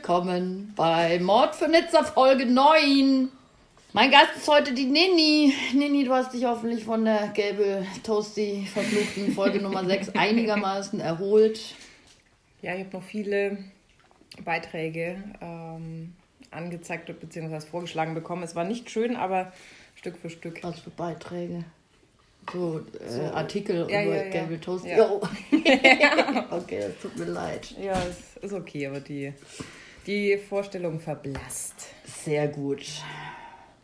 willkommen bei Mord für Nizza Folge 9. Mein Gast ist heute die Nini. Nini, du hast dich hoffentlich von der gelbe Toasty verfluchten Folge Nummer 6 einigermaßen erholt. Ja, ich habe noch viele Beiträge ähm, angezeigt bzw. vorgeschlagen bekommen. Es war nicht schön, aber Stück für Stück. Was für Beiträge? So, äh, So, Artikel ja, über ja, ja. gelbe Toast. Ja. Okay, das tut mir leid. Ja, es ist okay, aber die, die Vorstellung verblasst. Sehr gut.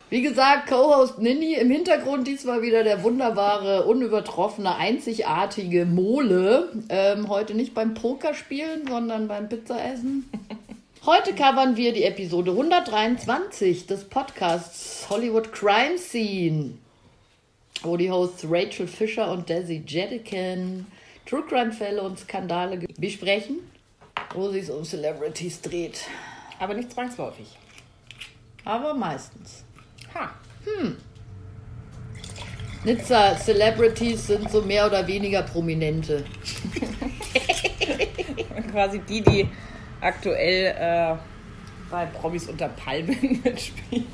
Wie gesagt, Co-Host Nini im Hintergrund diesmal wieder der wunderbare, unübertroffene, einzigartige Mole. Ähm, heute nicht beim Pokerspielen, sondern beim Pizzaessen. Heute covern wir die Episode 123 des Podcasts Hollywood Crime Scene, wo die Hosts Rachel Fisher und Desi Jedikin True Crime-Fälle und Skandale besprechen, wo sich um Celebrities dreht. Aber nicht zwangsläufig. Aber meistens. Ha. Nizza Celebrities sind so mehr oder weniger Prominente. Quasi die, die aktuell äh, bei Promis unter Palmen mitspielen.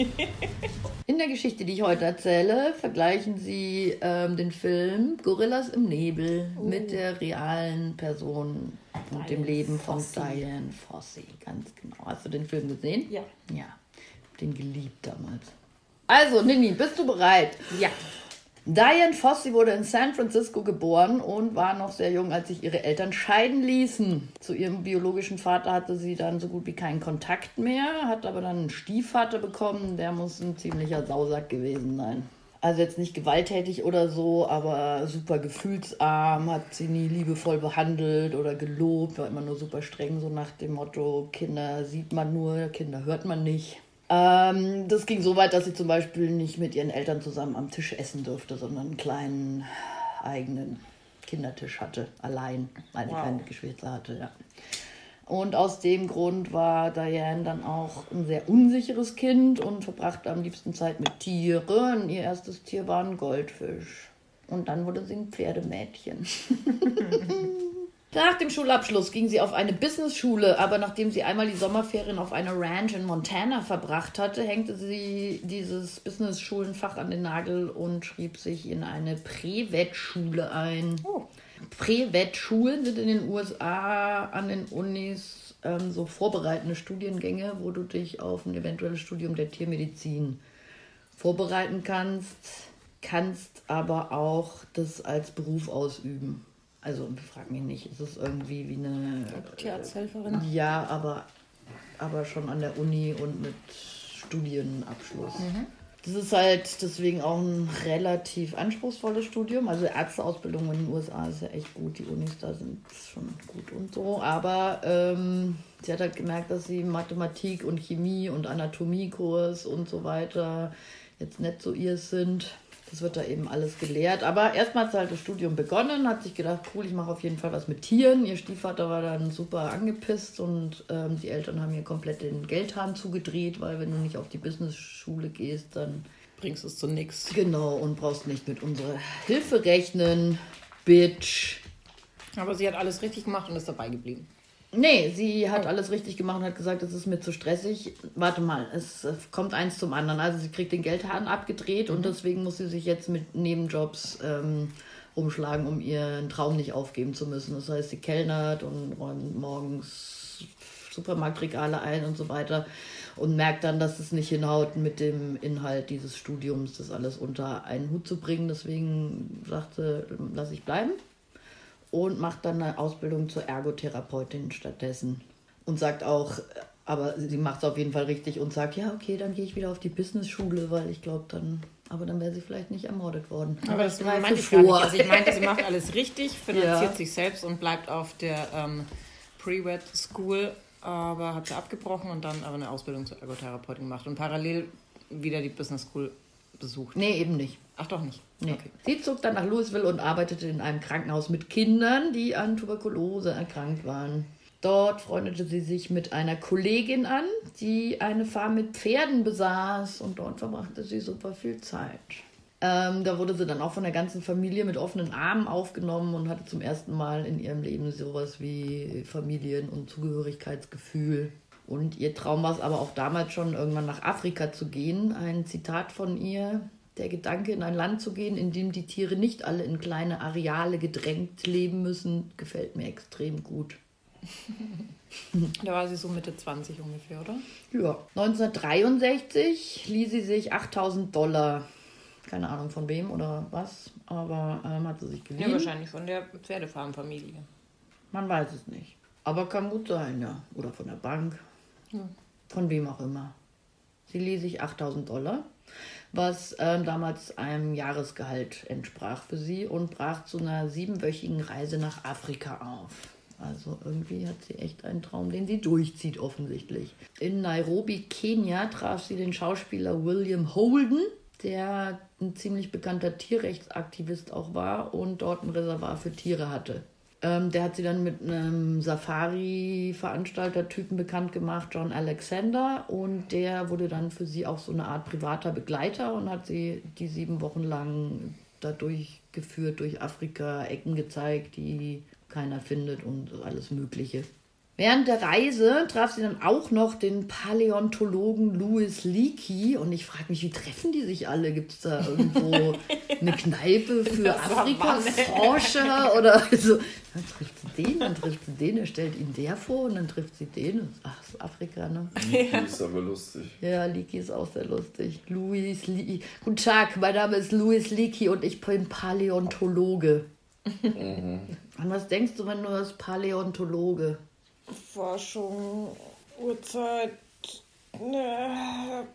In der Geschichte, die ich heute erzähle, vergleichen sie ähm, den Film Gorillas im Nebel mit der realen Person und dem Diane Leben von Fossey. Diane Fossey. Ganz genau. Hast du den Film gesehen? Ja. Ja. Den geliebt damals. Also, Nini, bist du bereit? Ja. Diane Fossey wurde in San Francisco geboren und war noch sehr jung, als sich ihre Eltern scheiden ließen. Zu ihrem biologischen Vater hatte sie dann so gut wie keinen Kontakt mehr, hat aber dann einen Stiefvater bekommen, der muss ein ziemlicher Sausack gewesen sein. Also jetzt nicht gewalttätig oder so, aber super gefühlsarm, hat sie nie liebevoll behandelt oder gelobt, war immer nur super streng, so nach dem Motto, Kinder sieht man nur, Kinder hört man nicht. Ähm, das ging so weit, dass sie zum Beispiel nicht mit ihren Eltern zusammen am Tisch essen durfte, sondern einen kleinen eigenen Kindertisch hatte, allein, weil sie Wow. keine Geschwister hatte. Ja. Und aus dem Grund war Diane dann auch ein sehr unsicheres Kind und verbrachte am liebsten Zeit mit Tieren. Ihr erstes Tier war ein Goldfisch. Und dann wurde sie ein Pferdemädchen. Nach dem Schulabschluss ging sie auf eine Businessschule, aber nachdem sie einmal die Sommerferien auf einer Ranch in Montana verbracht hatte, hängte sie dieses Business-Schulenfach an den Nagel und schrieb sich in eine Prä-Vet-Schule ein. Oh. Prä-Vet-Schulen sind in den USA an den Unis ähm, so vorbereitende Studiengänge, wo du dich auf ein eventuelles Studium der Tiermedizin vorbereiten kannst, kannst aber auch das als Beruf ausüben. Also frag mich nicht, ist es irgendwie wie eine Tierarzthelferin. ja, aber, aber schon an der Uni und mit Studienabschluss. Das ist halt deswegen auch ein relativ anspruchsvolles Studium. Also Ärzteausbildung in den USA ist ja echt gut. Die Unis da sind schon gut und so. Aber ähm, sie hat halt gemerkt, dass sie Mathematik und Chemie und Anatomiekurs und so weiter jetzt nicht so ihr sind. Das wird da eben alles gelehrt. Aber erstmal hat sie halt das Studium begonnen, hat sich gedacht, cool, ich mache auf jeden Fall was mit Tieren. Ihr Stiefvater war dann super angepisst und ähm, die Eltern haben ihr komplett den Geldhahn zugedreht, weil wenn du nicht auf die Business-Schule gehst, dann Bringst es zu nix. genau und brauchst nicht mit unserer Hilfe rechnen, Bitch. Aber sie hat alles richtig gemacht und ist dabei geblieben. Nee, sie hat alles richtig gemacht und hat gesagt, es ist mir zu stressig. Warte mal, es kommt eins zum anderen. Also sie kriegt den Geldhahn abgedreht und deswegen muss sie sich jetzt mit Nebenjobs ähm, rumschlagen, um ihren Traum nicht aufgeben zu müssen. Das heißt, sie kellnert und räumt morgens Supermarktregale ein und so weiter und merkt dann, dass es nicht hinhaut, mit dem Inhalt dieses Studiums das alles unter einen Hut zu bringen. Deswegen sagte, lass ich bleiben und macht dann eine Ausbildung zur Ergotherapeutin stattdessen. Und sagt auch, aber sie macht es auf jeden Fall richtig und sagt, ja, okay, dann gehe ich wieder auf die Business-Schule, weil ich glaube dann, aber dann wäre sie vielleicht nicht ermordet worden. Aber das meinte ich gar nicht. Also ich meinte, sie macht alles richtig, finanziert Ja. sich selbst und bleibt auf der ähm, Pre-Wed School, aber hat sie abgebrochen und dann aber eine Ausbildung zur Ergotherapeutin gemacht und parallel wieder die Business School besucht. Nee, eben nicht. Ach doch nicht. Nee. Okay. Sie zog dann nach Louisville und arbeitete in einem Krankenhaus mit Kindern, die an Tuberkulose erkrankt waren. Dort freundete sie sich mit einer Kollegin an, die eine Farm mit Pferden besaß und dort verbrachte sie super viel Zeit. Ähm, da wurde sie dann auch von der ganzen Familie mit offenen Armen aufgenommen und hatte zum ersten Mal in ihrem Leben sowas wie Familien- und Zugehörigkeitsgefühl. Und ihr Traum war es aber auch damals schon, irgendwann nach Afrika zu gehen. Ein Zitat von ihr. Der Gedanke, in ein Land zu gehen, in dem die Tiere nicht alle in kleine Areale gedrängt leben müssen, gefällt mir extrem gut. Da war sie so Mitte 20 ungefähr, oder? Ja. 1963 ließ sie sich 8000 Dollar, keine Ahnung von wem oder was, aber ähm, hat sie sich geliehen. Ja, wahrscheinlich von der Pferdefarmfamilie. Man weiß es nicht. Aber kann gut sein, ja. Oder von der Bank. Von wem auch immer. Sie ließ sich 8000 Dollar, was ähm, damals einem Jahresgehalt entsprach für sie und brach zu einer siebenwöchigen Reise nach Afrika auf. Also irgendwie hat sie echt einen Traum, den sie durchzieht offensichtlich. In Nairobi, Kenia, traf sie den Schauspieler William Holden, der ein ziemlich bekannter Tierrechtsaktivist auch war und dort ein Reservat für Tiere hatte. Ähm, der hat sie dann mit einem Safari-Veranstalter-Typen bekannt gemacht, John Alexander. Und der wurde dann für sie auch so eine Art privater Begleiter und hat sie die sieben Wochen lang da durchgeführt, durch Afrika, Ecken gezeigt, die keiner findet und alles Mögliche. Während der Reise traf sie dann auch noch den Paläontologen Louis Leakey und ich frage mich, wie treffen die sich alle? Gibt es da irgendwo eine Kneipe für Afrika-Forscher oder so? Dann trifft sie den, dann trifft sie den, er stellt ihn der vor und dann trifft sie den. Ach, ist Afrika, ne? Leaky ist aber lustig. Ja, Leakey ist auch sehr lustig. Louis Leakey. Guten Tag, mein Name ist Louis Leakey und ich bin Paläontologe. An was denkst du, wenn du hörst Paläontologe? Forschung, Uhrzeit, ne,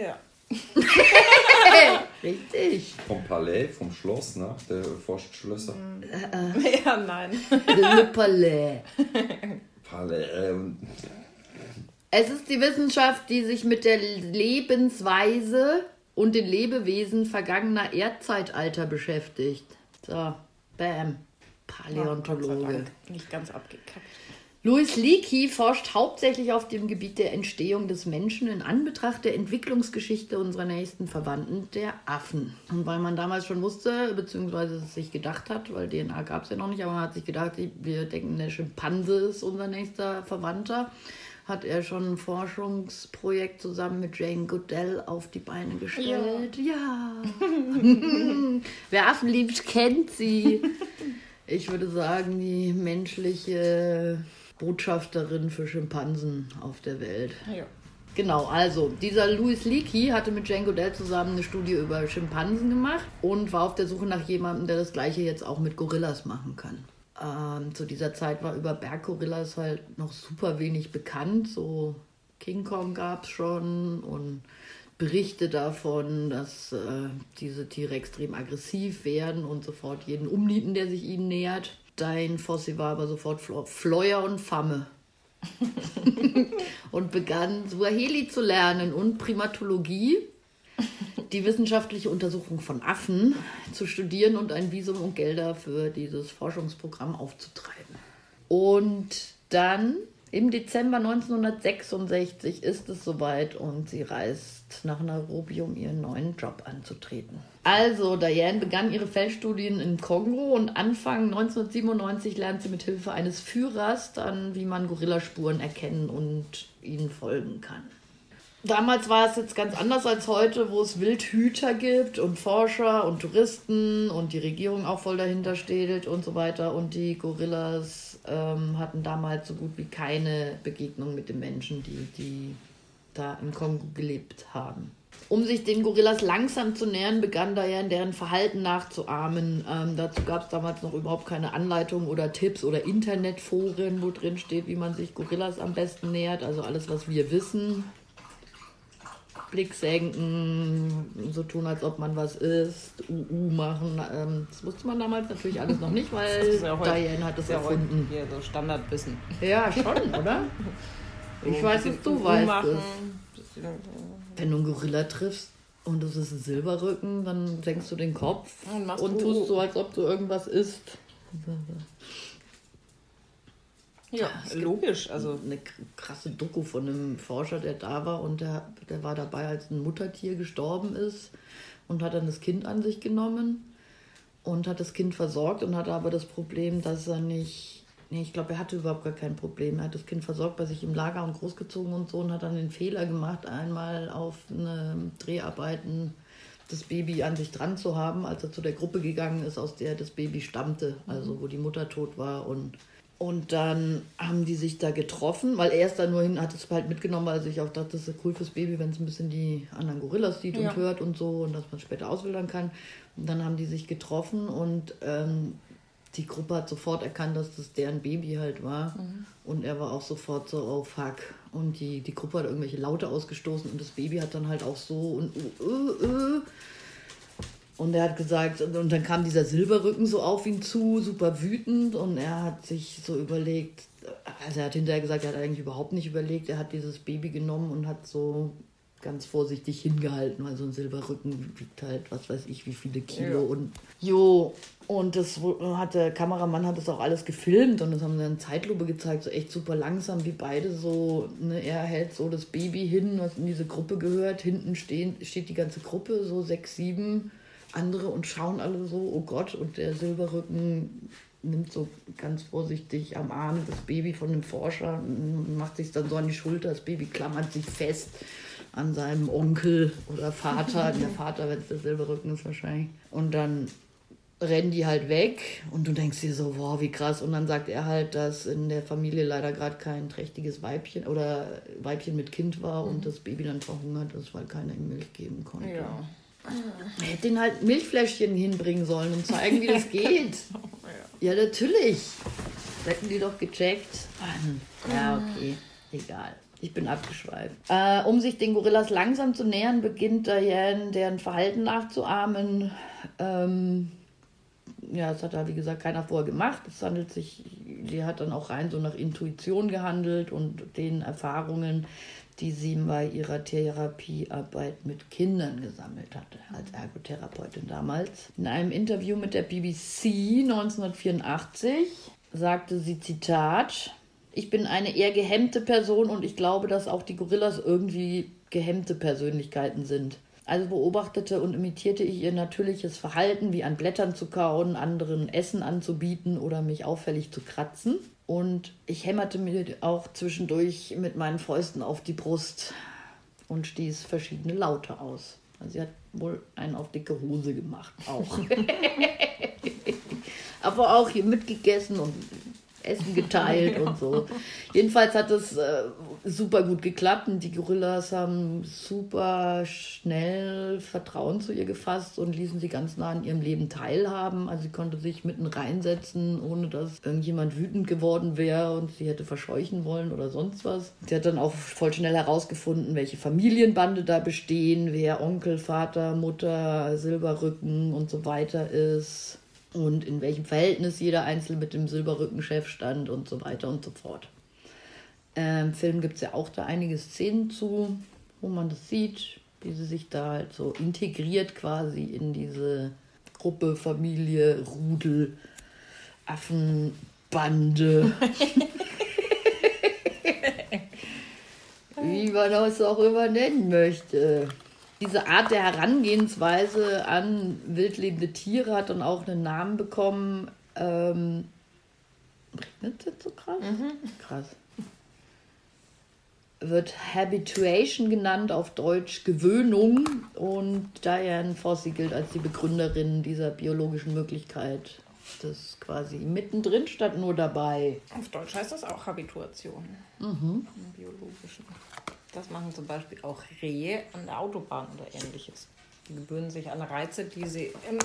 ja. Richtig. Vom Palais, vom Schloss, ne? Der forscht Schlösser. Ja, nein. Le Palais. Palais, ähm, Es ist die Wissenschaft, die sich mit der Lebensweise und den Lebewesen vergangener Erdzeitalter beschäftigt. So, bam. Paläontologe. Dank. Nicht ganz abgekackt. Louis Leakey forscht hauptsächlich auf dem Gebiet der Entstehung des Menschen in Anbetracht der Entwicklungsgeschichte unserer nächsten Verwandten, der Affen. Und weil man damals schon wusste, beziehungsweise es sich gedacht hat, weil DNA gab es ja noch nicht, aber man hat sich gedacht, wir denken, der Schimpanse ist unser nächster Verwandter, hat er schon ein Forschungsprojekt zusammen mit Jane Goodell auf die Beine gestellt. Ja. Wer Affen liebt, kennt sie. Ich würde sagen, die menschliche Botschafterin für Schimpansen auf der Welt. Ja. Genau, also dieser Louis Leakey hatte mit Jane Goodell zusammen eine Studie über Schimpansen gemacht und war auf der Suche nach jemandem, der das gleiche jetzt auch mit Gorillas machen kann. Ähm, zu dieser Zeit war über Berggorillas halt noch super wenig bekannt. So King Kong gab es schon und Berichte davon, dass äh, diese Tiere extrem aggressiv werden und sofort jeden umnieten, der sich ihnen nähert. Dein Fossi war aber sofort Flo- Fleuer und Famme und begann Swahili zu lernen und Primatologie, die wissenschaftliche Untersuchung von Affen zu studieren und ein Visum und Gelder für dieses Forschungsprogramm aufzutreiben. Und dann im Dezember 1966 ist es soweit und sie reist nach Nairobi, um ihren neuen Job anzutreten. Also, Diane begann ihre Feldstudien in Kongo und Anfang 1997 lernt sie mit Hilfe eines Führers dann, wie man Gorillaspuren erkennen und ihnen folgen kann. Damals war es jetzt ganz anders als heute, wo es Wildhüter gibt und Forscher und Touristen und die Regierung auch voll dahinter steht und so weiter. Und die Gorillas ähm, hatten damals so gut wie keine Begegnung mit den Menschen, die, die da im Kongo gelebt haben. Um sich den Gorillas langsam zu nähern, begann Diane deren Verhalten nachzuahmen. Ähm, dazu gab es damals noch überhaupt keine Anleitungen oder Tipps oder Internetforen, wo drin steht, wie man sich Gorillas am besten nähert. Also alles, was wir wissen. Blick senken, so tun, als ob man was ist, UU machen. Ähm, das wusste man damals natürlich alles noch nicht, weil Das ja Diane hat es ist ja heute erfunden. hier so Standardwissen. Ja, schon, oder? Ich So weiß, dass du bisschen weißt machen, es. bisschen- Wenn du einen Gorilla triffst und es ist ein Silberrücken, dann senkst du den Kopf Und und, tust UU. so, als ob du irgendwas isst. Ja, logisch. Also Eine krasse Doku von einem Forscher, der da war und der, der war dabei, als ein Muttertier gestorben ist. und hat dann das Kind an sich genommen und hat das Kind versorgt und hatte aber das Problem, dass er nicht, nee, ich glaube, er hatte überhaupt gar kein Problem. Er hat das Kind versorgt bei sich im Lager und großgezogen und so und hat dann den Fehler gemacht, einmal auf eine Dreharbeiten das Baby an sich dran zu haben, als er zu der Gruppe gegangen ist, aus der das Baby stammte, also wo die Mutter tot war und und dann haben die sich da getroffen, weil er ist da nur hin, hat es halt mitgenommen, weil er sich auch dachte, das ist cool fürs Baby, wenn es ein bisschen die anderen Gorillas sieht Ja. und hört und so und dass man später auswildern kann. Und dann haben die sich getroffen und ähm, die Gruppe hat sofort erkannt, dass das deren Baby halt war. Und er war auch sofort so, oh fuck. Und die, die Gruppe hat irgendwelche Laute ausgestoßen und das Baby hat dann halt auch so und uh, uh, uh. Und er hat gesagt, und dann kam dieser Silberrücken so auf ihn zu, super wütend. Und er hat sich so überlegt, also er hat hinterher gesagt, er hat eigentlich überhaupt nicht überlegt. Er hat dieses Baby genommen und hat so ganz vorsichtig hingehalten, weil so ein Silberrücken wiegt halt, was weiß ich, wie viele Kilo. Ja. Und jo, und das hat der Kameramann hat das auch alles gefilmt und das haben sie in Zeitlupe gezeigt, so echt super langsam, wie beide so, ne, er hält so das Baby hin, was in diese Gruppe gehört. Hinten stehen, steht die ganze Gruppe, so sechs, sieben andere und schauen alle so, oh Gott, und der Silberrücken nimmt so ganz vorsichtig am Arm das Baby von dem Forscher, und macht sich dann so an die Schulter, das Baby klammert sich fest an seinem Onkel oder Vater, der Vater, wenn es der Silberrücken ist wahrscheinlich. Und dann rennen die halt weg und du denkst dir so, wow, wie krass. Und dann sagt er halt, dass in der Familie leider gerade kein trächtiges Weibchen oder Weibchen mit Kind war und das Baby dann verhungert ist, weil keiner ihm Milch geben konnte. Ja. Er hätte den halt Milchfläschchen hinbringen sollen und zeigen, wie das geht. Ja, natürlich. Das hätten die doch gecheckt. Mann. Ja, okay. Egal. Ich bin abgeschweift. Äh, um sich den Gorillas langsam zu nähern, beginnt Diane deren Verhalten nachzuahmen. Ähm, ja, das hat da, wie gesagt, keiner vorher gemacht. Es handelt sich, die hat dann auch rein so nach Intuition gehandelt und den Erfahrungen, die sie bei ihrer Therapiearbeit mit Kindern gesammelt hatte, als Ergotherapeutin damals. In einem Interview mit der BBC 1984 sagte sie, Zitat, ich bin eine eher gehemmte Person und ich glaube, dass auch die Gorillas irgendwie gehemmte Persönlichkeiten sind. Also beobachtete und imitierte ich ihr natürliches Verhalten, wie an Blättern zu kauen, anderen Essen anzubieten oder mich auffällig zu kratzen. Und ich hämmerte mir auch zwischendurch mit meinen Fäusten auf die Brust und stieß verschiedene Laute aus. Also sie hat wohl einen auf dicke Hose gemacht, auch. Aber auch hier mitgegessen und Essen geteilt und so. Jedenfalls hat es äh, super gut geklappt und die Gorillas haben super schnell Vertrauen zu ihr gefasst und ließen sie ganz nah an ihrem Leben teilhaben. Also sie konnte sich mitten reinsetzen, ohne dass irgendjemand wütend geworden wäre und sie hätte verscheuchen wollen oder sonst was. Sie hat dann auch voll schnell herausgefunden, welche Familienbande da bestehen, wer Onkel, Vater, Mutter, Silberrücken und so weiter ist und in welchem Verhältnis jeder Einzelne mit dem Silberrückenchef stand und so weiter und so fort. Ähm, Im Film gibt es ja auch da einige Szenen zu, wo man das sieht, wie sie sich da halt so integriert quasi in diese Gruppe, Familie, Rudel, Affenbande. wie man das auch immer nennen möchte. Diese Art der Herangehensweise an wildlebende Tiere hat dann auch einen Namen bekommen. Ähm, regnet es jetzt so krass? Krass. Wird Habituation genannt, auf Deutsch Gewöhnung. Und Diane Fossey gilt als die Begründerin dieser biologischen Möglichkeit. Das ist quasi mittendrin statt nur dabei. Auf Deutsch heißt das auch Habituation. Im Biologischen. Das machen zum Beispiel auch Rehe an der Autobahn oder ähnliches. Die gewöhnen sich an Reize, die sie im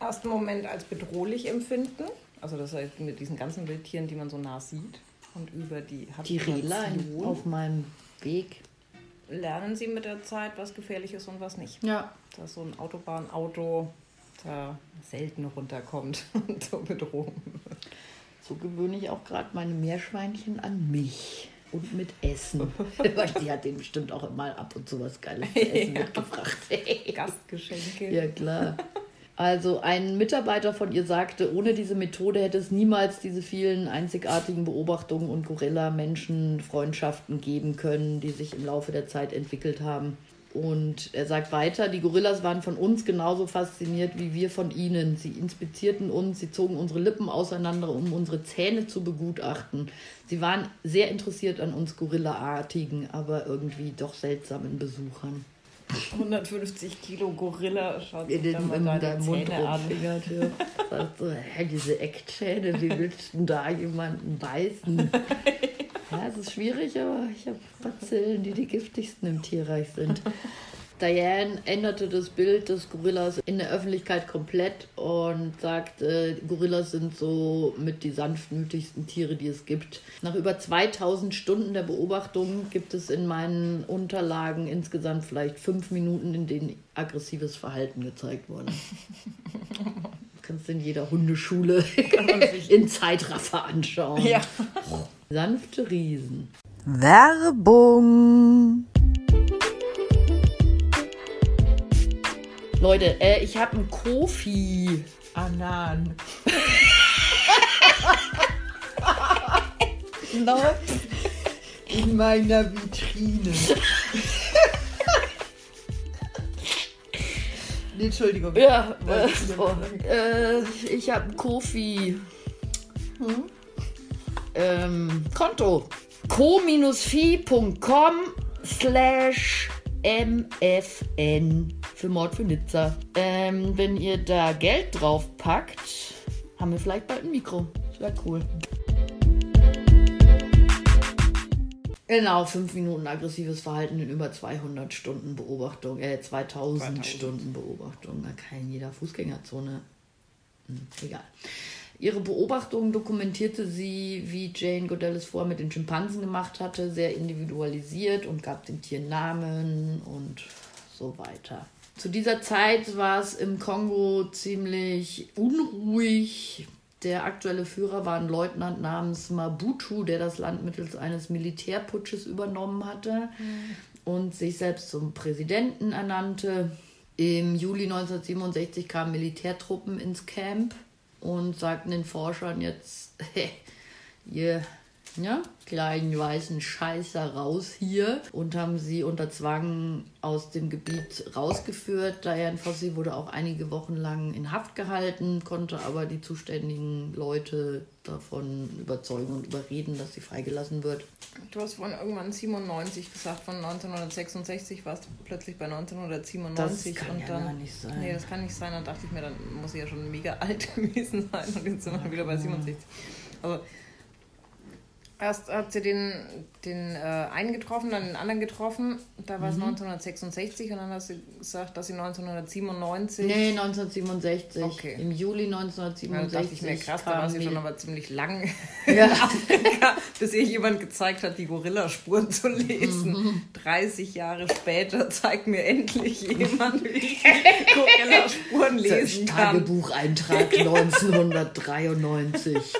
ersten Moment als bedrohlich empfinden. Also das heißt mit diesen ganzen Wildtieren, die man so nah sieht. Und über die Die Rela in- Habituation auf meinem Weg. lernen sie mit der Zeit, was gefährlich ist und was nicht. Ja. Dass so ein Autobahnauto da selten runterkommt und zur Bedrohung. So gewöhne ich auch gerade meine Meerschweinchen an mich. Und mit Essen. Weil die hat denen bestimmt auch mal ab und zu was Geiles zu essen mitgebracht. Gastgeschenke. ja, klar. Also ein Mitarbeiter von ihr sagte, ohne diese Methode hätte es niemals diese vielen einzigartigen Beobachtungen und Gorilla-Menschen-Freundschaften geben können, die sich im Laufe der Zeit entwickelt haben. Und er sagt weiter, die Gorillas waren von uns genauso fasziniert wie wir von ihnen. Sie inspizierten uns, sie zogen unsere Lippen auseinander, um unsere Zähne zu begutachten. Sie waren sehr interessiert an uns Gorillaartigen, aber irgendwie doch seltsamen Besuchern. 150 Kilo Gorilla schaut sich dann mal deine Mund Zähne an. Sagst so, hä, diese Eckzähne, wie willst du da jemanden beißen? Ja, es ist schwierig, aber ich habe Bazillen, die die giftigsten im Tierreich sind. Diane änderte das Bild des Gorillas in der Öffentlichkeit komplett und sagte, Gorillas sind so mit die sanftmütigsten Tiere, die es gibt. Nach über 2000 Stunden der Beobachtung gibt es in meinen Unterlagen insgesamt vielleicht fünf Minuten, in denen aggressives Verhalten gezeigt wurde. kannst du in jeder Hundeschule in Zeitraffer anschauen. Ja. Sanfte Riesen. Werbung. Leute, äh, ich habe einen Kofi. Anan. Läuft in meiner Vitrine. nee, Entschuldigung. Ja, äh, oh, äh, ich habe einen Kofi. Hm? Ähm, Konto. co-fi.com slash MFN für Mord für Nizza. Ähm, wenn ihr da Geld drauf packt, haben wir vielleicht bald ein Mikro. Das wäre cool. Genau, fünf Minuten aggressives Verhalten in über 200 Stunden Beobachtung, äh, 2000, 2000. Stunden Beobachtung. Da kann jeder Fußgängerzone. Hm, egal. Ihre Beobachtungen dokumentierte sie, wie Jane Goodell es vorher mit den Schimpansen gemacht hatte, sehr individualisiert und gab den Tieren Namen und so weiter. Zu dieser Zeit war es im Kongo ziemlich unruhig. Der aktuelle Führer war ein Leutnant namens Mabutu, der das Land mittels eines Militärputsches übernommen hatte mhm. und sich selbst zum Präsidenten ernannte. Im Juli 1967 kamen Militärtruppen ins Camp und sagten den Forschern jetzt, ihr ja, kleinen weißen Scheißer raus hier und haben sie unter Zwang aus dem Gebiet rausgeführt. Diane Fossey wurde auch einige Wochen lang in Haft gehalten, konnte aber die zuständigen Leute davon überzeugen und überreden, dass sie freigelassen wird. Du hast vorhin irgendwann 97 gesagt, von 1966 warst du plötzlich bei 1997. Das kann und ja dann, nicht sein. Nee, das kann nicht sein. Dann dachte ich mir, dann muss sie ja schon mega alt gewesen sein und jetzt sind wir wieder bei 67. Aber Erst hat sie den, den äh, einen getroffen, dann den anderen getroffen. Da war es mhm. 1966 und dann hast du gesagt, dass sie 1997. Nee, 1967. Okay. Im Juli 1967. Ja, dachte ich mir krass, da war sie schon aber ziemlich lang ja. in Afrika, bis ihr jemand gezeigt hat, die Gorillaspuren zu lesen. Mhm. 30 Jahre später zeigt mir endlich jemand, wie ich Gorillaspuren lesen kann. Tagebucheintrag 1993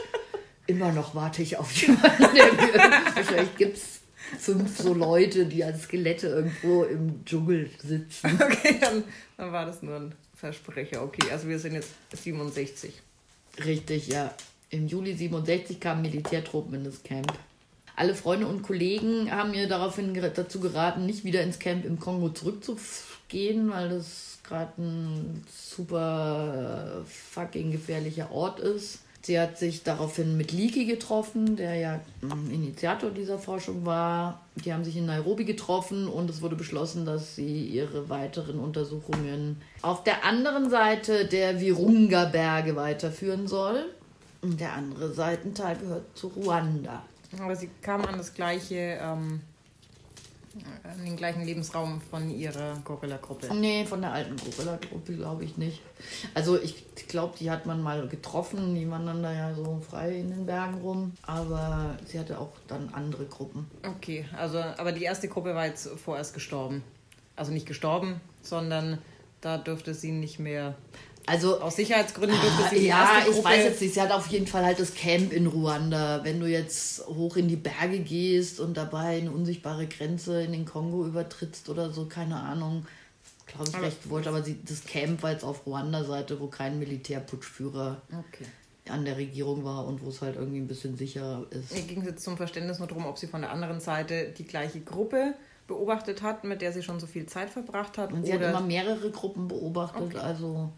immer noch warte ich auf jemanden. Wahrscheinlich gibt es fünf so Leute, die als Skelette irgendwo im Dschungel sitzen. Okay, dann, dann war das nur ein Versprecher. Okay, also wir sind jetzt 67. Richtig, ja. Im Juli 67 kamen Militärtruppen in das Camp. Alle Freunde und Kollegen haben mir daraufhin dazu geraten, nicht wieder ins Camp im Kongo zurückzugehen, weil das gerade ein super fucking gefährlicher Ort ist. Sie hat sich daraufhin mit Leakey getroffen, der ja Initiator dieser Forschung war. Die haben sich in Nairobi getroffen und es wurde beschlossen, dass sie ihre weiteren Untersuchungen auf der anderen Seite der Virunga-Berge weiterführen soll. Der andere Seitenteil gehört zu Ruanda. Aber sie kam an das gleiche ähm, in den gleichen Lebensraum von ihrer Gorilla-Gruppe? Nee, von der alten Gorilla-Gruppe glaube ich nicht. Also ich glaube, die hat man mal getroffen, die wandern da ja so frei in den Bergen rum. Aber sie hatte auch dann andere Gruppen. Okay, also aber die erste Gruppe war jetzt vorerst gestorben. Also nicht gestorben, sondern da dürfte sie nicht mehr also aus Sicherheitsgründen dürfte sie die Ja, ich weiß jetzt nicht. Sie hat auf jeden Fall halt das Camp in Ruanda. Wenn du jetzt hoch in die Berge gehst und dabei eine unsichtbare Grenze in den Kongo übertrittst oder so, keine Ahnung. Glaube ich recht wollte, aber sie, das Camp war jetzt auf Ruanda-Seite, wo kein Militärputschführer okay. an der Regierung war und wo es halt irgendwie ein bisschen sicherer ist. Mir ging es jetzt zum Verständnis nur darum, ob sie von der anderen Seite die gleiche Gruppe beobachtet hat, mit der sie schon so viel Zeit verbracht hat. Und sie hat immer mehrere Gruppen beobachtet, okay. also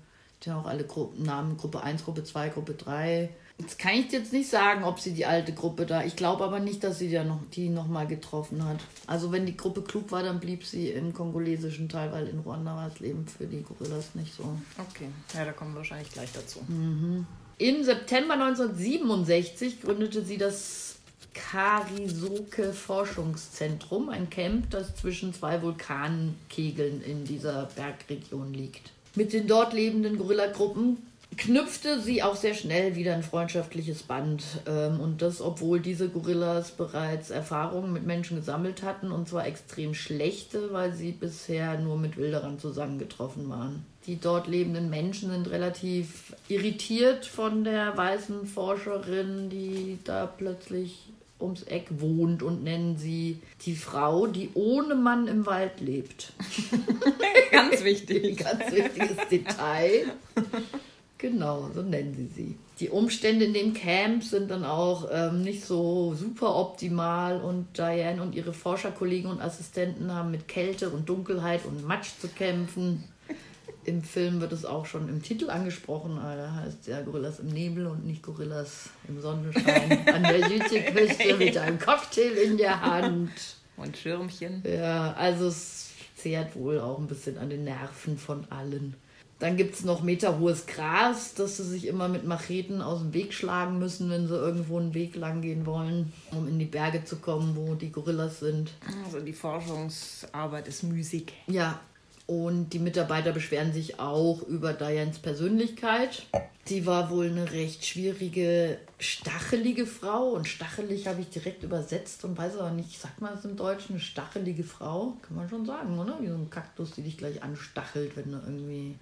haben auch alle Gruppen, Namen, Gruppe 1, Gruppe 2, Gruppe 3. Jetzt kann ich jetzt nicht sagen, ob sie die alte Gruppe da. Ich glaube aber nicht, dass sie ja noch, die nochmal getroffen hat. Also wenn die Gruppe klug war, dann blieb sie im kongolesischen Teil, weil in Ruanda war das Leben für die Gorillas nicht so. Okay, ja, da kommen wir wahrscheinlich gleich dazu. Mhm. Im September 1967 gründete sie das Karisoke Forschungszentrum, ein Camp, das zwischen zwei Vulkankegeln in dieser Bergregion liegt. Mit den dort lebenden Gorillagruppen knüpfte sie auch sehr schnell wieder ein freundschaftliches Band. Ähm, und das, obwohl diese Gorillas bereits Erfahrungen mit Menschen gesammelt hatten, und zwar extrem schlechte, weil sie bisher nur mit Wilderern zusammengetroffen waren. Die dort lebenden Menschen sind relativ irritiert von der weißen Forscherin, die da plötzlich ums Eck wohnt und nennen sie die Frau, die ohne Mann im Wald lebt. Ganz wichtig. Ganz wichtiges Detail. Genau, so nennen sie sie. Die Umstände in dem Camp sind dann auch ähm, nicht so super optimal und Diane und ihre Forscherkollegen und Assistenten haben mit Kälte und Dunkelheit und Matsch zu kämpfen. Im Film wird es auch schon im Titel angesprochen, da heißt ja Gorillas im Nebel und nicht Gorillas im Sonnenschein an der Südseeküste mit einem Cocktail in der Hand. Und Schirmchen. Ja, also es zehrt wohl auch ein bisschen an den Nerven von allen. Dann gibt es noch meterhohes Gras, das sie sich immer mit Macheten aus dem Weg schlagen müssen, wenn sie irgendwo einen Weg lang gehen wollen, um in die Berge zu kommen, wo die Gorillas sind. Also die Forschungsarbeit ist müßig. Ja, und die Mitarbeiter beschweren sich auch über Dianes Persönlichkeit. Sie war wohl eine recht schwierige, stachelige Frau. Und stachelig habe ich direkt übersetzt und weiß aber nicht, sagt man das im Deutschen? Eine stachelige Frau? Kann man schon sagen, oder? Wie so ein Kaktus, die dich gleich anstachelt, wenn du irgendwie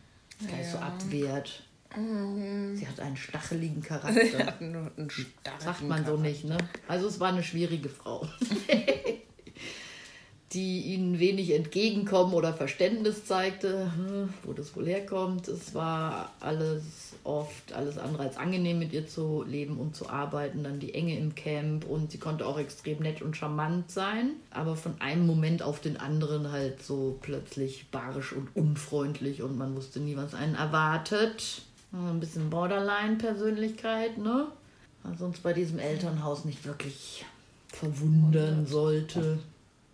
gleich ja. so abwehrt. Mhm. Sie hat einen stacheligen Charakter. Sie hat einen Sagt man Charakter. so nicht, ne? Also es war eine schwierige Frau. die ihnen wenig entgegenkommen oder Verständnis zeigte, hm, wo das wohl herkommt. Es war alles oft alles andere als angenehm, mit ihr zu leben und zu arbeiten. Dann die Enge im Camp und sie konnte auch extrem nett und charmant sein, aber von einem Moment auf den anderen halt so plötzlich barisch und unfreundlich und man wusste nie, was einen erwartet. Ein bisschen Borderline-Persönlichkeit, ne? Was uns bei diesem Elternhaus nicht wirklich verwundern sollte.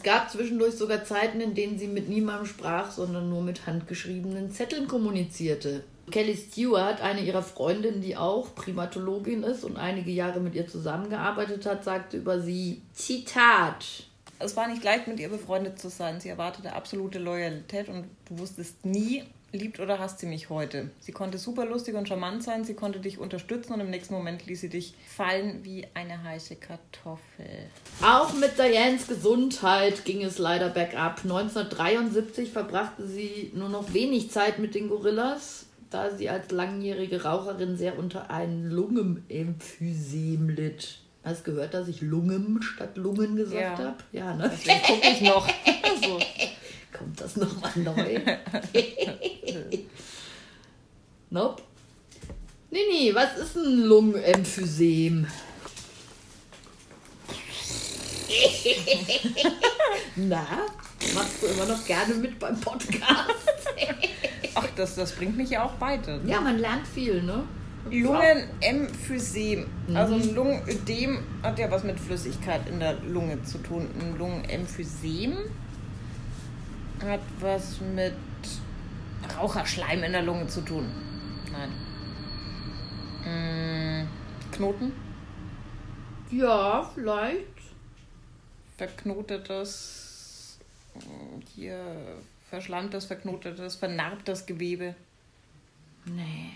Es gab zwischendurch sogar Zeiten, in denen sie mit niemandem sprach, sondern nur mit handgeschriebenen Zetteln kommunizierte. Kelly Stewart, eine ihrer Freundinnen, die auch Primatologin ist und einige Jahre mit ihr zusammengearbeitet hat, sagte über sie, Zitat. Es war nicht leicht, mit ihr befreundet zu sein. Sie erwartete absolute Loyalität und du wusstest nie, liebt oder hasst sie mich heute. Sie konnte super lustig und charmant sein, sie konnte dich unterstützen und im nächsten Moment ließ sie dich fallen wie eine heiße Kartoffel. Auch mit Dianes Gesundheit ging es leider bergab. 1973 verbrachte sie nur noch wenig Zeit mit den Gorillas, da sie als langjährige Raucherin sehr unter einem Lungenemphysem litt. Hast gehört, dass ich Lungen statt Lungen gesagt ja. habe? Ja, ne? Deswegen gucke ich noch. so kommt das nochmal neu. nope. Nee, nee, was ist ein Lungenemphysem? Na, machst du immer noch gerne mit beim Podcast? Ach, das, das bringt mich ja auch weiter. Ne? Ja, man lernt viel, ne? Lungenemphysem. Mhm. Also ein Lungenödem hat ja was mit Flüssigkeit in der Lunge zu tun. Ein Lungenemphysem hat was mit Raucherschleim in der Lunge zu tun. Nein. Hm, Knoten? Ja, vielleicht. Verknotetes, hier verschleimtes, verknotetes, vernarbtes Gewebe. Nee.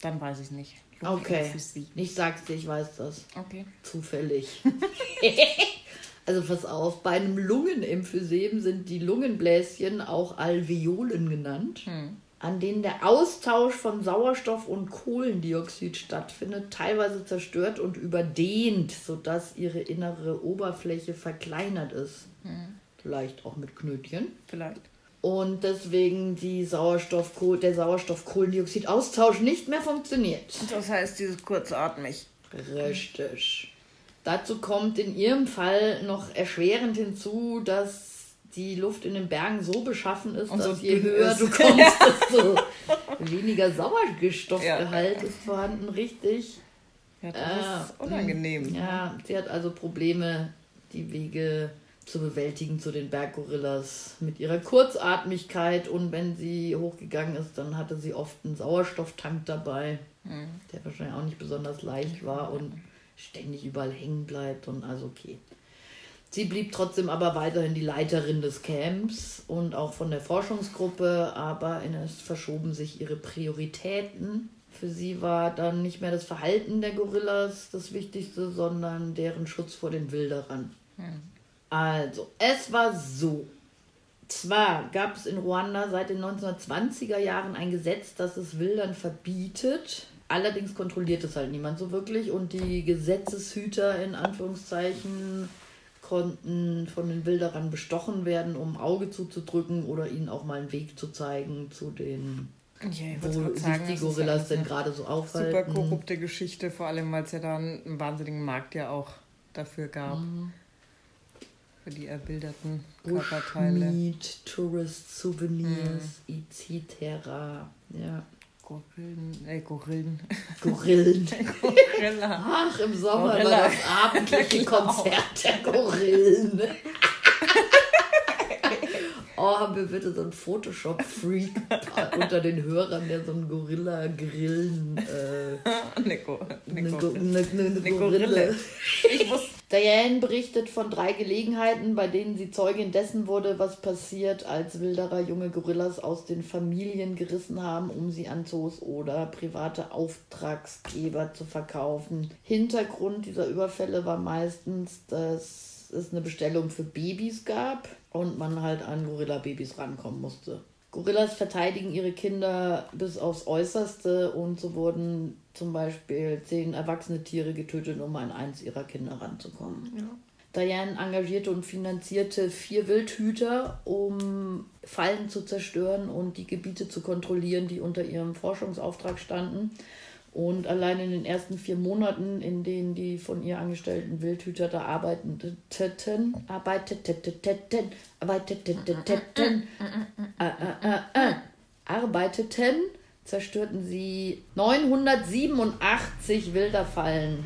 Dann weiß ich es nicht. Okay. Ich sag's dir, ich weiß das. Okay. Zufällig. Also pass auf, bei einem Lungenemphysem sind die Lungenbläschen auch Alveolen genannt, hm. an denen der Austausch von Sauerstoff und Kohlendioxid stattfindet, teilweise zerstört und überdehnt, sodass ihre innere Oberfläche verkleinert ist. Hm. Vielleicht auch mit Knötchen. Vielleicht. Und deswegen die Sauerstoff der Sauerstoff-Kohlendioxid-Austausch nicht mehr funktioniert. Das heißt, dieses kurzatmig. Richtig. Dazu kommt in ihrem Fall noch erschwerend hinzu, dass die Luft in den Bergen so beschaffen ist, so dass je höher ist. du kommst, desto weniger Sauerstoffgehalt ist vorhanden, richtig. Ja, das Ah, ist unangenehm. Ja, sie hat also Probleme, die Wege zu bewältigen zu den Berggorillas mit ihrer Kurzatmigkeit. Und wenn sie hochgegangen ist, dann hatte sie oft einen Sauerstofftank dabei, der wahrscheinlich auch nicht besonders leicht war. Und ständig überall hängen bleibt und also okay. Sie blieb trotzdem aber weiterhin die Leiterin des Camps und auch von der Forschungsgruppe, aber es verschoben sich ihre Prioritäten. Für sie war dann nicht mehr das Verhalten der Gorillas das Wichtigste, sondern deren Schutz vor den Wilderern. Also, es war so. Zwar gab es in Ruanda seit den 1920er Jahren ein Gesetz, das es Wildern verbietet. Allerdings kontrolliert es halt niemand so wirklich und die Gesetzeshüter in Anführungszeichen konnten von den Wilderern bestochen werden, um Auge zuzudrücken oder ihnen auch mal einen Weg zu zeigen zu den, Ja, ich wo sich sagen, die Gorillas ja denn gerade so Super aufhalten. korrupte Geschichte, vor allem weil es ja da einen wahnsinnigen Markt ja auch dafür gab. Mhm. Für die erbilderten Körperteile. Bushmeat, Tourist Souvenirs, etc. Ja. Gorillen, äh, Gorillen. Gorillen. Gorilla. Ach, im Sommer war Gorilla. das abendliche Konzert der Gorillen. Oh, haben wir bitte so einen Photoshop-Freak unter den Hörern, der so einen Gorilla-Grillen. Äh, Eine, Go eine, Go Gorilla. eine, eine, Eine Gorille. Gorille. Ich wusste. Diane berichtet von drei Gelegenheiten, bei denen sie Zeugin dessen wurde, was passiert, als Wilderer junge Gorillas aus den Familien gerissen haben, um sie an Zoos oder private Auftragsgeber zu verkaufen. Hintergrund dieser Überfälle war meistens, dass es eine Bestellung für Babys gab und man halt an Gorilla-Babys rankommen musste. Gorillas verteidigen ihre Kinder bis aufs Äußerste und so wurden zum Beispiel zehn erwachsene Tiere getötet, um an eins ihrer Kinder ranzukommen. Diane engagierte und finanzierte vier Wildhüter, um Fallen zu zerstören und die Gebiete zu kontrollieren, die unter ihrem Forschungsauftrag standen. Und allein in den ersten vier Monaten, in denen die von ihr angestellten Wildhüter da arbeiteten, arbeiteten, arbeiteten, äh, arbeiteten, zerstörten sie 987 Wilderfallen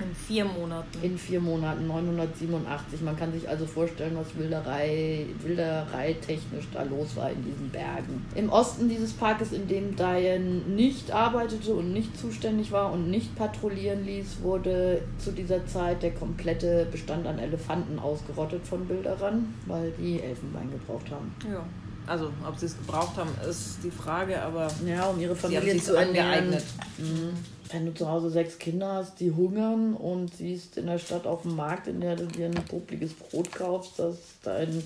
In vier Monaten. in vier Monaten 987. Man kann sich also vorstellen, was Wilderei, Wilderei technisch da los war in diesen Bergen. Im Osten dieses Parkes, in dem Diane nicht arbeitete und nicht zuständig war und nicht patrouillieren ließ, wurde zu dieser Zeit der komplette Bestand an Elefanten ausgerottet von Wilderern, weil die Elfenbein gebraucht haben. Ja. Also, ob sie es gebraucht haben, ist die Frage, aber Ja, um ihre sie Familie sich zu ernähren. angeeignet. Mhm. Wenn du zu Hause sechs Kinder hast, die hungern und siehst in der Stadt auf dem Markt, in der du dir ein popliges Brot kaufst, dass dein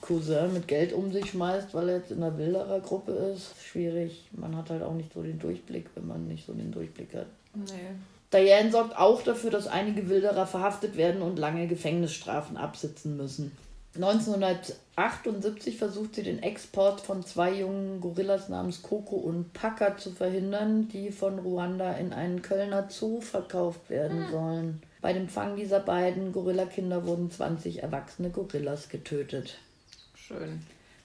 Cousin mit Geld um sich schmeißt, weil er jetzt in einer Wilderergruppe ist, schwierig. Man hat halt auch nicht so den Durchblick, wenn man nicht so den Durchblick hat. Nee. Diane sorgt auch dafür, dass einige Wilderer verhaftet werden und lange Gefängnisstrafen absitzen müssen. 1978 versucht sie den Export von zwei jungen Gorillas namens Coco und Paka zu verhindern, die von Ruanda in einen Kölner Zoo verkauft werden sollen. Bei dem Fang dieser beiden Gorillakinder wurden 20 erwachsene Gorillas getötet. Schön.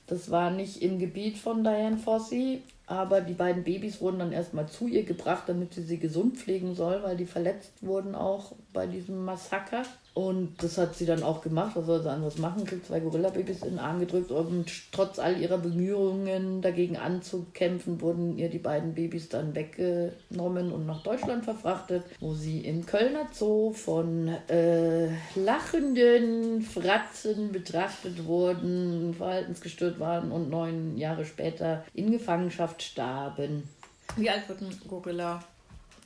Das war nicht im Gebiet von Diane Fossey, aber die beiden Babys wurden dann erstmal zu ihr gebracht, damit sie sie gesund pflegen soll, weil die verletzt wurden auch bei diesem Massaker. Und das hat sie dann auch gemacht. Was soll sie anderes machen? Kriegt zwei Gorilla-Babys in den Arm gedrückt. Und trotz all ihrer Bemühungen dagegen anzukämpfen, wurden ihr die beiden Babys dann weggenommen und nach Deutschland verfrachtet, wo sie im Kölner Zoo von äh, lachenden Fratzen betrachtet wurden, verhaltensgestört waren und neun Jahre später in Gefangenschaft starben. Wie alt wird ein Gorilla?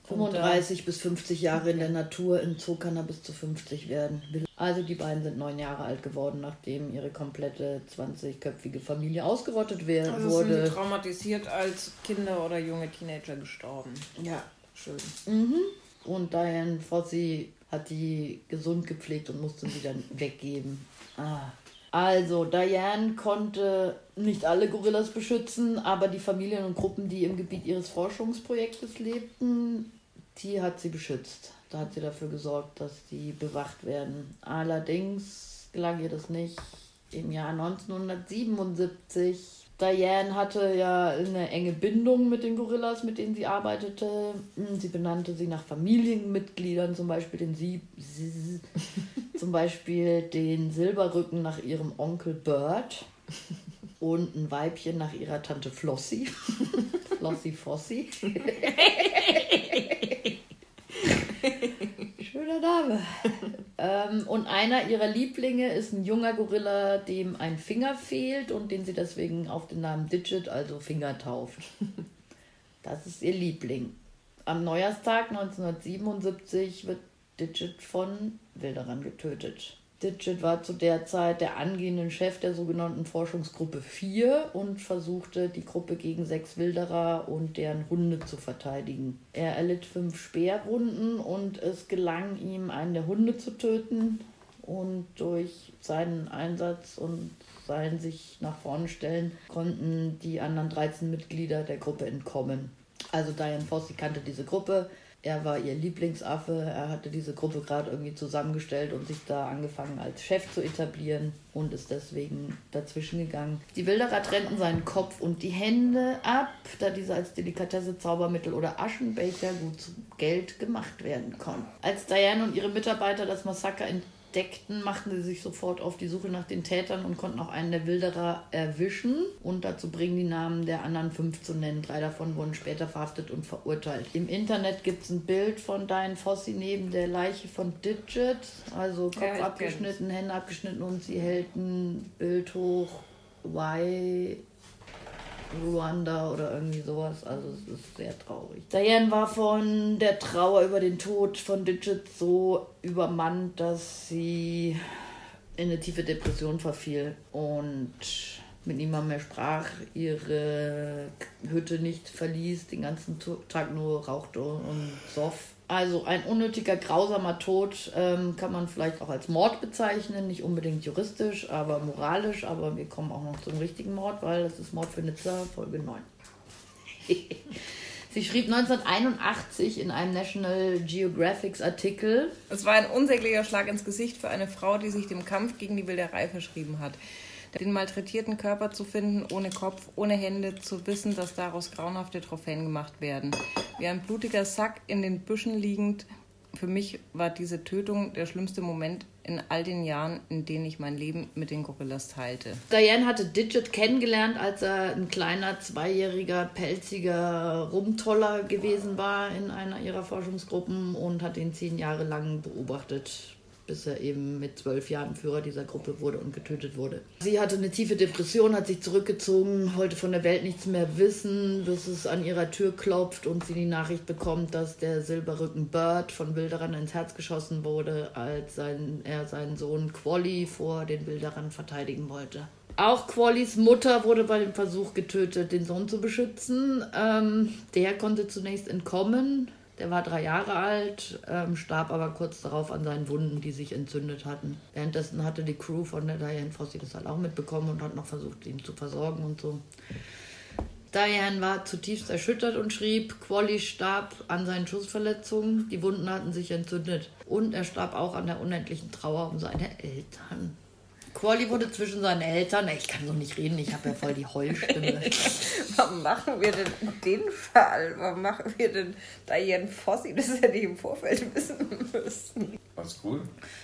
35 bis 50 Jahre in der Natur, im Zoo kann er bis zu 50 werden. Also die beiden sind neun Jahre alt geworden, nachdem ihre komplette 20-köpfige Familie ausgerottet wer- Also wurde. sind traumatisiert als Kinder oder junge Teenager gestorben. Ja, Schön. und Diane Fossey hat die gesund gepflegt und musste sie dann weggeben. Ah. Also, Diane konnte nicht alle Gorillas beschützen, aber die Familien und Gruppen, die im Gebiet ihres Forschungsprojektes lebten, die hat sie beschützt. Da hat sie dafür gesorgt, dass die bewacht werden. Allerdings gelang ihr das nicht im Jahr 1977. Diane hatte ja eine enge Bindung mit den Gorillas, mit denen sie arbeitete. Sie benannte sie nach Familienmitgliedern, zum Beispiel den Sie zum Beispiel den Silberrücken nach ihrem Onkel Bird und ein Weibchen nach ihrer Tante Flossie. Flossie Fossi. Schöner Name. Ähm, und einer ihrer Lieblinge ist ein junger Gorilla, dem ein Finger fehlt und den sie deswegen auf den Namen Digit, also Finger, tauft. Das ist ihr Liebling. Am Neujahrstag 1977 wird Digit von Wilderern getötet. Digit war zu der Zeit der angehende Chef der sogenannten Forschungsgruppe 4 und versuchte, die Gruppe gegen sechs Wilderer und deren Hunde zu verteidigen. Er erlitt fünf Speerwunden und es gelang ihm, einen der Hunde zu töten. Und durch seinen Einsatz und sein sich nach vorne stellen konnten die anderen 13 Mitglieder der Gruppe entkommen. Also Diane Fossey kannte diese Gruppe, er war ihr Lieblingsaffe. Er hatte diese Gruppe gerade irgendwie zusammengestellt und sich da angefangen als Chef zu etablieren und ist deswegen dazwischen gegangen. Die Wilderer trennten seinen Kopf und die Hände ab, da diese als Delikatesse, Zaubermittel oder Aschenbecher gut zu Geld gemacht werden konnten. Als Diane und ihre Mitarbeiter das Massaker in entdeckten, machten sie sich sofort auf die Suche nach den Tätern und konnten auch einen der Wilderer erwischen und dazu bringen, die Namen der anderen fünf zu nennen. Drei davon wurden später verhaftet und verurteilt. Im Internet gibt es ein Bild von Diane Fossi neben der Leiche von Digit, also Kopf ja, abgeschnitten, Hände abgeschnitten und sie hält ein Bild hoch. Why Ruanda oder irgendwie sowas. Also es ist sehr traurig. Diane war von der Trauer über den Tod von Digit so übermannt, dass sie in eine tiefe Depression verfiel und mit niemandem mehr sprach, ihre Hütte nicht verließ, den ganzen Tag nur rauchte und soff also ein unnötiger, grausamer Tod ähm, kann man vielleicht auch als Mord bezeichnen, nicht unbedingt juristisch, aber moralisch. Aber wir kommen auch noch zum richtigen Mord, weil das ist Mord für Nizza, Folge 9. Sie schrieb 1981 in einem National Geographic Artikel. Es war ein unsäglicher Schlag ins Gesicht für eine Frau, die sich dem Kampf gegen die Wilderei verschrieben hat den malträtierten Körper zu finden, ohne Kopf, ohne Hände, zu wissen, dass daraus grauenhafte Trophäen gemacht werden. Wie ein blutiger Sack in den Büschen liegend, für mich war diese Tötung der schlimmste Moment in all den Jahren, in denen ich mein Leben mit den Gorillas teilte. Diane hatte Digit kennengelernt, als er ein kleiner, zweijähriger, pelziger Rumtoller gewesen war in einer ihrer Forschungsgruppen und hat ihn zehn Jahre lang beobachtet bis er eben mit zwölf Jahren Führer dieser Gruppe wurde und getötet wurde. Sie hatte eine tiefe Depression, hat sich zurückgezogen, wollte von der Welt nichts mehr wissen, bis es an ihrer Tür klopft und sie die Nachricht bekommt, dass der Silberrücken Bird von Wilderern ins Herz geschossen wurde, als sein, er seinen Sohn Quolly vor den Wilderern verteidigen wollte. Auch Quallys Mutter wurde bei dem Versuch getötet, den Sohn zu beschützen. Ähm, der konnte zunächst entkommen, der war drei Jahre alt, ähm, starb aber kurz darauf an seinen Wunden, die sich entzündet hatten. Währenddessen hatte die Crew von der Diane Fossey das halt auch mitbekommen und hat noch versucht, ihn zu versorgen und so. Diane war zutiefst erschüttert und schrieb, Quali starb an seinen Schussverletzungen, die Wunden hatten sich entzündet. Und er starb auch an der unendlichen Trauer um seine Eltern. Quali wurde zwischen seinen Eltern, ich kann so nicht reden, ich habe ja voll die Heulstimme. Warum machen wir denn den Fall? Warum machen wir denn Diane Fossi? Das hätte ich im Vorfeld wissen müssen. Alles cool.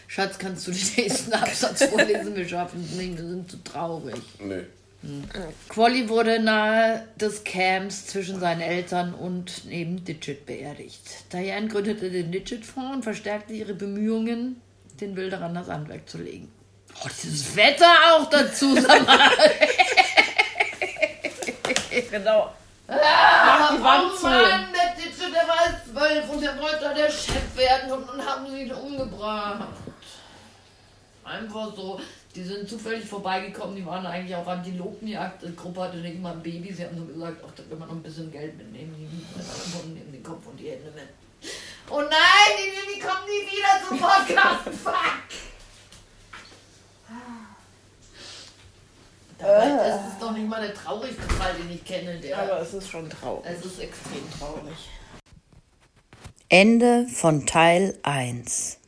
Schatz, kannst du den nächsten Absatz vorlesen? Wir schaffen es nicht, wir sind zu traurig. Nee. Hm. Quali wurde nahe des Camps zwischen seinen Eltern und neben Digit beerdigt. Diane gründete den Digit-Fonds und verstärkte ihre Bemühungen, den Wilderern das Handwerk zu legen. Oh, dieses Wetter auch dazu, sag mal. genau. Ah, die Wand oh Mann, der Titsche, der war zwölf und der wollte da der Chef werden und dann haben sie ihn umgebracht. Einfach so. Die sind zufällig vorbeigekommen, die waren eigentlich auch Antilopenjagd. Die Gruppe hatte nicht mal ein Baby. Sie haben so gesagt, ach, da will man noch ein bisschen Geld mitnehmen. Die nehmen den Kopf und die Hände mit. Oh nein, die, die kommen nie wieder zum Podcast. Fuck. Dabei äh. ist es doch nicht mal der traurigste Fall, den ich kenne. Der Aber es ist schon traurig. Es ist extrem traurig. Ende von Teil 1